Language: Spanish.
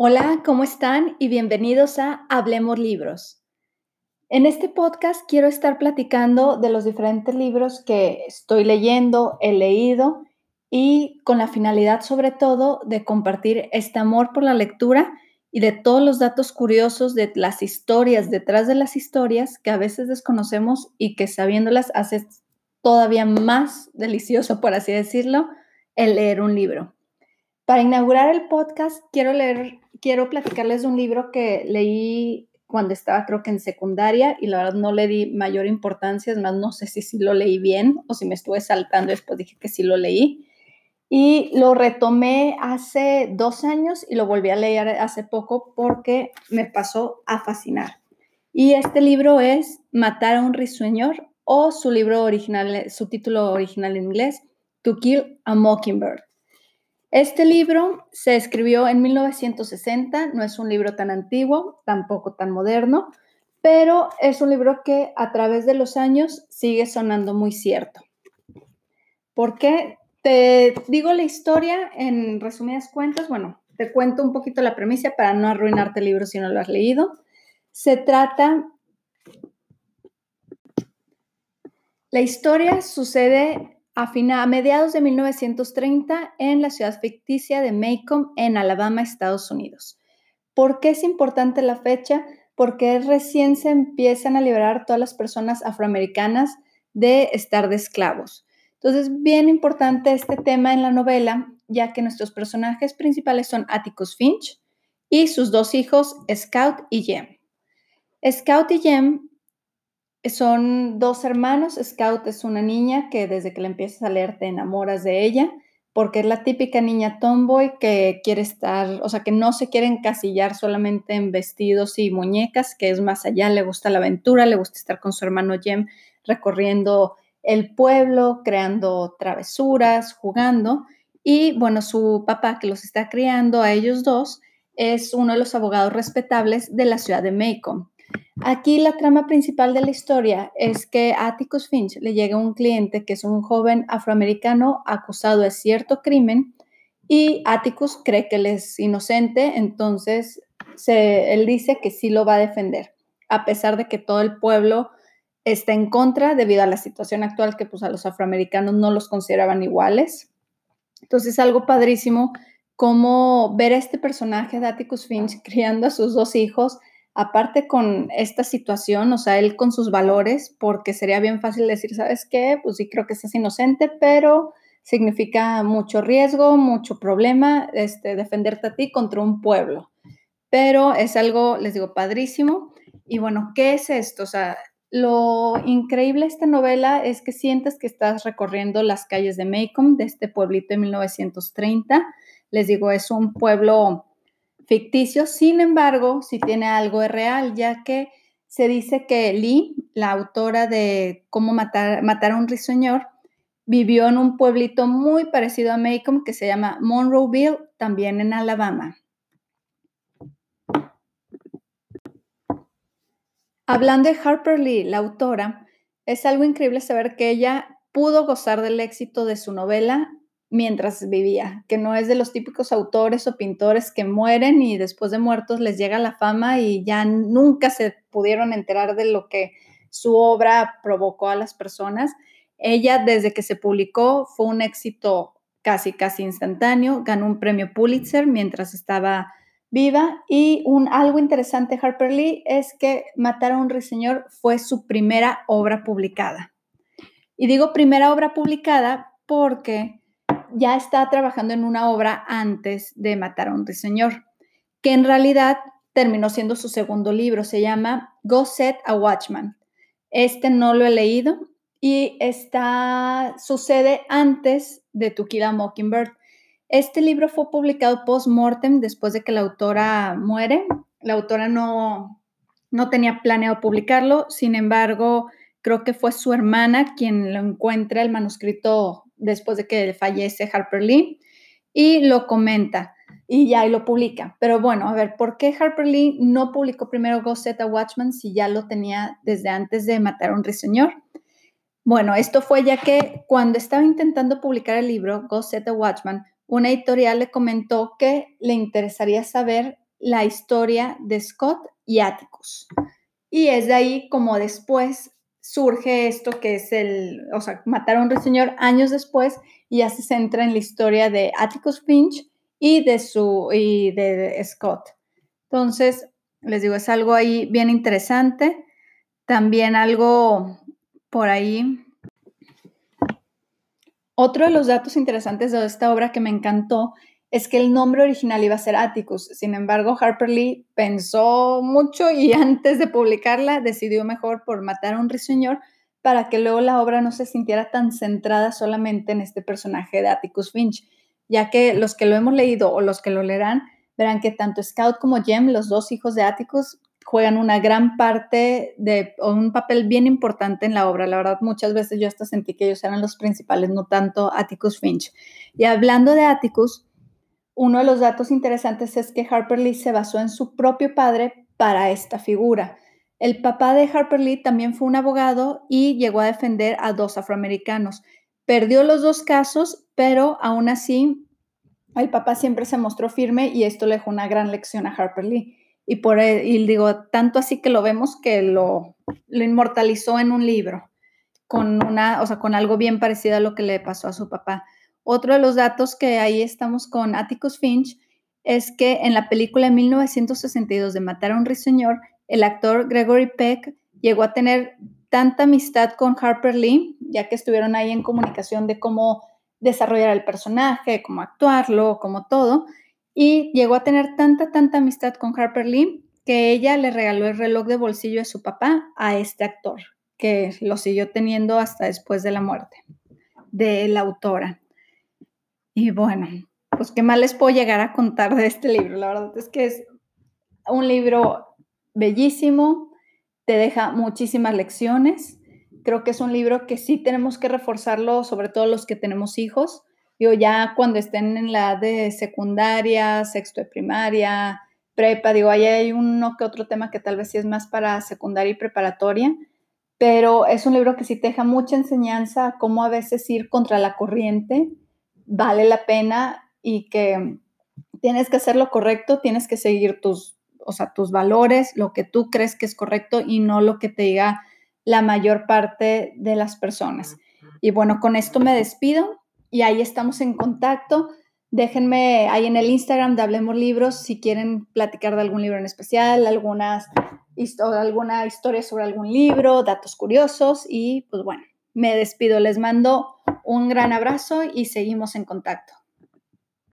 Hola, ¿cómo están? Y bienvenidos a Hablemos Libros. En este podcast quiero estar platicando de los diferentes libros que estoy leyendo, he leído y con la finalidad sobre todo de compartir este amor por la lectura y de todos los datos curiosos de las historias detrás de las historias que a veces desconocemos y que sabiéndolas hace todavía más delicioso, por así decirlo, el leer un libro. Para inaugurar el podcast, quiero leer, quiero platicarles de un libro que leí cuando estaba creo que en secundaria y la verdad no le di mayor importancia, es más, no sé si sí lo leí bien o si me estuve saltando después dije que sí lo leí. Y lo retomé hace dos años y lo volví a leer hace poco porque me pasó a fascinar. Y este libro es Matar a un risueñor o su libro original, su título original en inglés, To Kill a Mockingbird. Este libro se escribió en 1960, no es un libro tan antiguo, tampoco tan moderno, pero es un libro que a través de los años sigue sonando muy cierto. ¿Por qué? Te digo la historia en resumidas cuentas, bueno, te cuento un poquito la premisa para no arruinarte el libro si no lo has leído. Se trata, la historia sucede a, mediados de 1930 en la ciudad ficticia de Macomb, en Alabama, Estados Unidos. ¿Por qué es importante la fecha? Porque recién se empiezan a liberar todas las personas afroamericanas de estar de esclavos. Entonces, bien importante este tema en la novela, ya que nuestros personajes principales son Atticus Finch y sus dos hijos, Scout y Jem. Scout y Jem son dos hermanos. Scout es una niña que desde que la empiezas a leer te enamoras de ella, porque es la típica niña tomboy que quiere estar, o sea, que no se quiere encasillar solamente en vestidos y muñecas, que es más allá, le gusta la aventura, le gusta estar con su hermano Jem recorriendo el pueblo, creando travesuras, jugando. Y bueno, su papá que los está criando a ellos dos es uno de los abogados respetables de la ciudad de Macon. Aquí la trama principal de la historia es que a Atticus Finch le llega un cliente que es un joven afroamericano acusado de cierto crimen y Atticus cree que él es inocente, entonces él dice que sí lo va a defender, a pesar de que todo el pueblo está en contra debido a la situación actual que pues a los afroamericanos no los consideraban iguales. Entonces algo padrísimo como ver este personaje de Atticus Finch criando a sus dos hijos aparte con esta situación, o sea, él con sus valores, porque sería bien fácil decir, ¿sabes qué? Pues sí, creo que estás inocente, pero significa mucho riesgo, mucho problema, este, defenderte a ti contra un pueblo. Pero es algo, les digo, padrísimo. Y bueno, ¿qué es esto? O sea, lo increíble de esta novela es que sientes que estás recorriendo las calles de Macomb, de este pueblito de 1930. Les digo, es un pueblo ficticio, sin embargo, si tiene algo de real, ya que se dice que Lee, la autora de Cómo matar, matar a un risueñor, vivió en un pueblito muy parecido a Macomb que se llama Monroeville, también en Alabama. Hablando de Harper Lee, la autora, es algo increíble saber que ella pudo gozar del éxito de su novela mientras vivía, que no es de los típicos autores o pintores que mueren y después de muertos les llega la fama y ya nunca se pudieron enterar de lo que su obra provocó a las personas. Ella desde que se publicó fue un éxito casi, casi instantáneo, ganó un premio Pulitzer mientras estaba viva y un algo interesante Harper Lee es que Matar a un ruiseñor fue su primera obra publicada. Y digo primera obra publicada porque ya está trabajando en una obra antes de Matar a un Ruiseñor, que en realidad terminó siendo su segundo libro. Se llama Go Set a Watchman. Este no lo he leído y está, sucede antes de To Mockingbird. Este libro fue publicado post-mortem después de que la autora muere. La autora no, no tenía planeado publicarlo, sin embargo, creo que fue su hermana quien lo encuentra el manuscrito después de que fallece Harper Lee y lo comenta y ya lo publica. Pero bueno, a ver, ¿por qué Harper Lee no publicó primero Go Set a Watchman si ya lo tenía desde antes de matar a un ruiseñor? Bueno, esto fue ya que cuando estaba intentando publicar el libro Go Set a Watchman, una editorial le comentó que le interesaría saber la historia de Scott y Atticus. Y es de ahí como después surge esto que es el, o sea, mataron a un ruiseñor años después y ya se centra en la historia de Atticus Finch y de su, y de Scott. Entonces, les digo, es algo ahí bien interesante. También algo por ahí. Otro de los datos interesantes de esta obra que me encantó es que el nombre original iba a ser Atticus. Sin embargo, Harper Lee pensó mucho y antes de publicarla decidió mejor por matar a un ruiseñor para que luego la obra no se sintiera tan centrada solamente en este personaje de Atticus Finch, ya que los que lo hemos leído o los que lo leerán verán que tanto Scout como Jem, los dos hijos de Atticus, juegan una gran parte de o un papel bien importante en la obra. La verdad, muchas veces yo hasta sentí que ellos eran los principales, no tanto Atticus Finch. Y hablando de Atticus, uno de los datos interesantes es que Harper Lee se basó en su propio padre para esta figura. El papá de Harper Lee también fue un abogado y llegó a defender a dos afroamericanos. Perdió los dos casos, pero aún así el papá siempre se mostró firme y esto le dejó una gran lección a Harper Lee. Y, por, e, y digo, tanto así que lo vemos que lo, lo inmortalizó en un libro, con, una, o sea, con algo bien parecido a lo que le pasó a su papá. Otro de los datos que ahí estamos con Atticus Finch es que en la película de 1962 de Matar a un Ruiseñor, el actor Gregory Peck llegó a tener tanta amistad con Harper Lee, ya que estuvieron ahí en comunicación de cómo desarrollar el personaje, cómo actuarlo, cómo todo, y llegó a tener tanta, tanta amistad con Harper Lee que ella le regaló el reloj de bolsillo de su papá a este actor, que lo siguió teniendo hasta después de la muerte de la autora. Y bueno, pues qué más les puedo llegar a contar de este libro. La verdad es que es un libro bellísimo, te deja muchísimas lecciones. Creo que es un libro que sí tenemos que reforzarlo, sobre todo los que tenemos hijos. Yo ya cuando estén en la de secundaria, sexto de primaria, prepa, digo, ahí hay uno que otro tema que tal vez sí es más para secundaria y preparatoria, pero es un libro que sí te deja mucha enseñanza, cómo a veces ir contra la corriente vale la pena y que tienes que hacer lo correcto, tienes que seguir tus, o sea, tus valores, lo que tú crees que es correcto y no lo que te diga la mayor parte de las personas. Y bueno, con esto me despido y ahí estamos en contacto. Déjenme ahí en el Instagram de Hablemos Libros si quieren platicar de algún libro en especial, algunas alguna historia sobre algún libro, datos curiosos y pues bueno, me despido. Les mando un gran abrazo y seguimos en contacto.